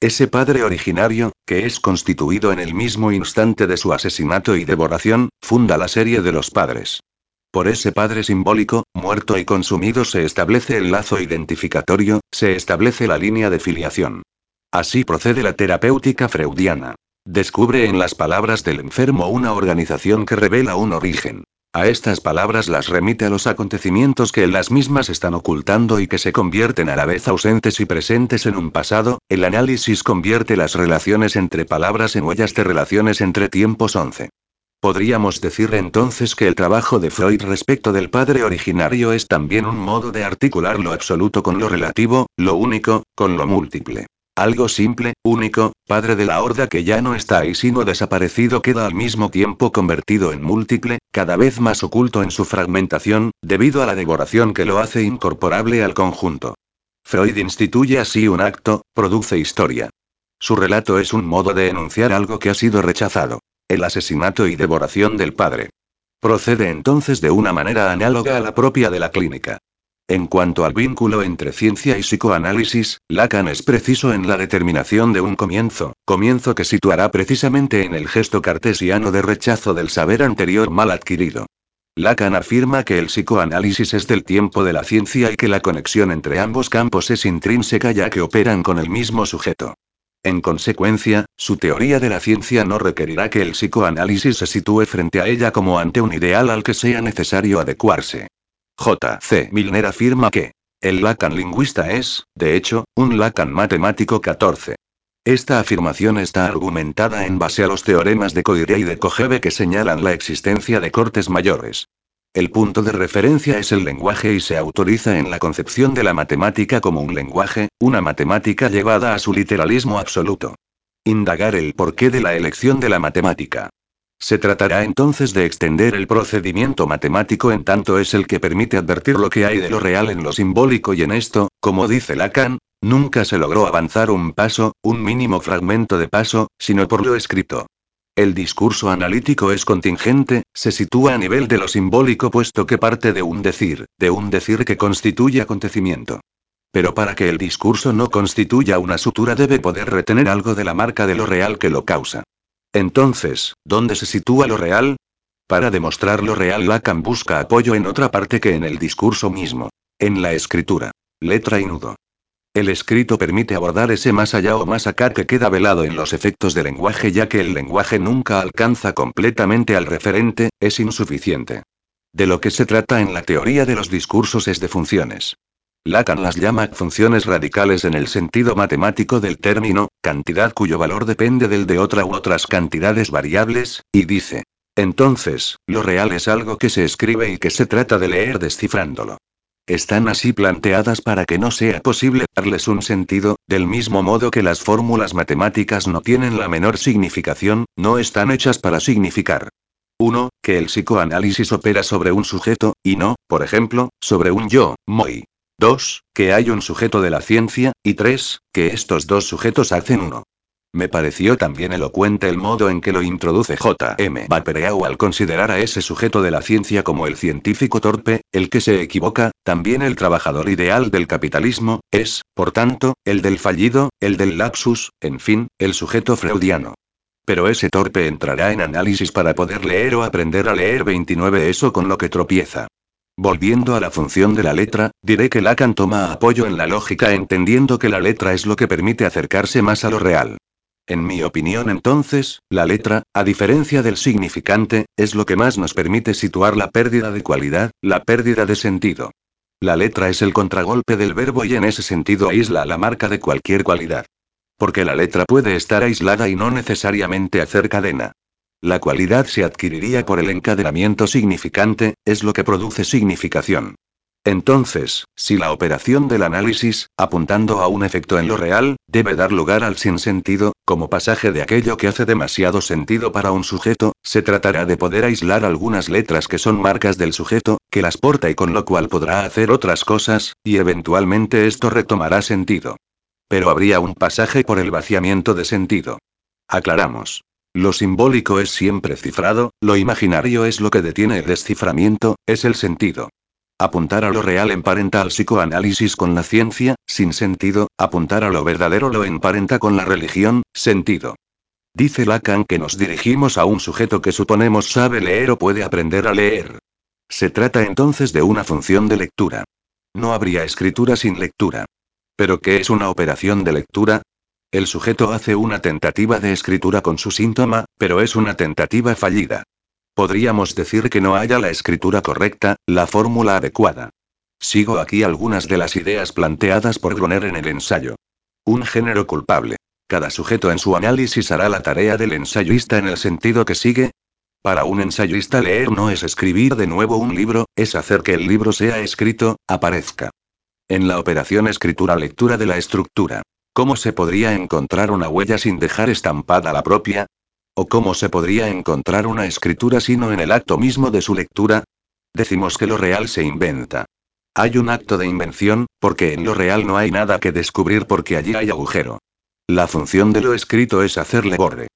Ese padre originario, que es constituido en el mismo instante de su asesinato y devoración, funda la serie de los padres. Por ese padre simbólico, muerto y consumido se establece el lazo identificatorio, se establece la línea de filiación. Así procede la terapéutica freudiana. Descubre en las palabras del enfermo una organización que revela un origen. A estas palabras las remite a los acontecimientos que en las mismas están ocultando y que se convierten a la vez ausentes y presentes en un pasado, el análisis convierte las relaciones entre palabras en huellas de relaciones entre tiempos 11. Podríamos decir entonces que el trabajo de Freud respecto del padre originario es también un modo de articular lo absoluto con lo relativo, lo único, con lo múltiple. Algo simple, único, padre de la horda que ya no está ahí sino desaparecido queda al mismo tiempo convertido en múltiple, cada vez más oculto en su fragmentación, debido a la devoración que lo hace incorporable al conjunto. Freud instituye así un acto, produce historia. Su relato es un modo de enunciar algo que ha sido rechazado. El asesinato y devoración del padre. Procede entonces de una manera análoga a la propia de la clínica. En cuanto al vínculo entre ciencia y psicoanálisis, Lacan es preciso en la determinación de un comienzo, comienzo que situará precisamente en el gesto cartesiano de rechazo del saber anterior mal adquirido. Lacan afirma que el psicoanálisis es del tiempo de la ciencia y que la conexión entre ambos campos es intrínseca ya que operan con el mismo sujeto. En consecuencia, su teoría de la ciencia no requerirá que el psicoanálisis se sitúe frente a ella como ante un ideal al que sea necesario adecuarse. J. C. Milner afirma que el Lacan lingüista es, de hecho, un Lacan matemático 14. Esta afirmación está argumentada en base a los teoremas de Coiré y de Kojève que señalan la existencia de cortes mayores. El punto de referencia es el lenguaje y se autoriza en la concepción de la matemática como un lenguaje, una matemática llevada a su literalismo absoluto. Indagar el porqué de la elección de la matemática. Se tratará entonces de extender el procedimiento matemático en tanto es el que permite advertir lo que hay de lo real en lo simbólico y en esto, como dice Lacan, nunca se logró avanzar un paso, un mínimo fragmento de paso, sino por lo escrito. El discurso analítico es contingente, se sitúa a nivel de lo simbólico puesto que parte de un decir, de un decir que constituye acontecimiento. Pero para que el discurso no constituya una sutura debe poder retener algo de la marca de lo real que lo causa. Entonces, ¿dónde se sitúa lo real? Para demostrar lo real Lacan busca apoyo en otra parte que en el discurso mismo. En la escritura. Letra y nudo. El escrito permite abordar ese más allá o más acá que queda velado en los efectos del lenguaje ya que el lenguaje nunca alcanza completamente al referente, es insuficiente. De lo que se trata en la teoría de los discursos es de funciones. Lacan las llama funciones radicales en el sentido matemático del término, cantidad cuyo valor depende del de otra u otras cantidades variables, y dice. Entonces, lo real es algo que se escribe y que se trata de leer descifrándolo. Están así planteadas para que no sea posible darles un sentido, del mismo modo que las fórmulas matemáticas no tienen la menor significación, no están hechas para significar. 1. Que el psicoanálisis opera sobre un sujeto, y no, por ejemplo, sobre un yo, muy. 2. Que hay un sujeto de la ciencia, y 3. Que estos dos sujetos hacen uno. Me pareció también elocuente el modo en que lo introduce J.M. Vapereau al considerar a ese sujeto de la ciencia como el científico torpe, el que se equivoca, también el trabajador ideal del capitalismo, es, por tanto, el del fallido, el del lapsus, en fin, el sujeto freudiano. Pero ese torpe entrará en análisis para poder leer o aprender a leer 29 eso con lo que tropieza. Volviendo a la función de la letra, diré que Lacan toma apoyo en la lógica entendiendo que la letra es lo que permite acercarse más a lo real. En mi opinión entonces, la letra, a diferencia del significante, es lo que más nos permite situar la pérdida de cualidad, la pérdida de sentido. La letra es el contragolpe del verbo y en ese sentido aísla la marca de cualquier cualidad. Porque la letra puede estar aislada y no necesariamente hacer cadena. La cualidad se adquiriría por el encadenamiento significante, es lo que produce significación. Entonces, si la operación del análisis, apuntando a un efecto en lo real, debe dar lugar al sinsentido, como pasaje de aquello que hace demasiado sentido para un sujeto, se tratará de poder aislar algunas letras que son marcas del sujeto, que las porta y con lo cual podrá hacer otras cosas, y eventualmente esto retomará sentido. Pero habría un pasaje por el vaciamiento de sentido. Aclaramos. Lo simbólico es siempre cifrado, lo imaginario es lo que detiene el desciframiento, es el sentido. Apuntar a lo real emparenta al psicoanálisis con la ciencia, sin sentido, apuntar a lo verdadero lo emparenta con la religión, sentido. Dice Lacan que nos dirigimos a un sujeto que suponemos sabe leer o puede aprender a leer. Se trata entonces de una función de lectura. No habría escritura sin lectura. ¿Pero qué es una operación de lectura? El sujeto hace una tentativa de escritura con su síntoma, pero es una tentativa fallida. Podríamos decir que no haya la escritura correcta, la fórmula adecuada. Sigo aquí algunas de las ideas planteadas por Groner en el ensayo. Un género culpable. Cada sujeto en su análisis hará la tarea del ensayista en el sentido que sigue. Para un ensayista leer no es escribir de nuevo un libro, es hacer que el libro sea escrito, aparezca. En la operación escritura-lectura de la estructura. ¿Cómo se podría encontrar una huella sin dejar estampada la propia? ¿O cómo se podría encontrar una escritura sino en el acto mismo de su lectura? Decimos que lo real se inventa. Hay un acto de invención, porque en lo real no hay nada que descubrir porque allí hay agujero. La función de lo escrito es hacerle borde.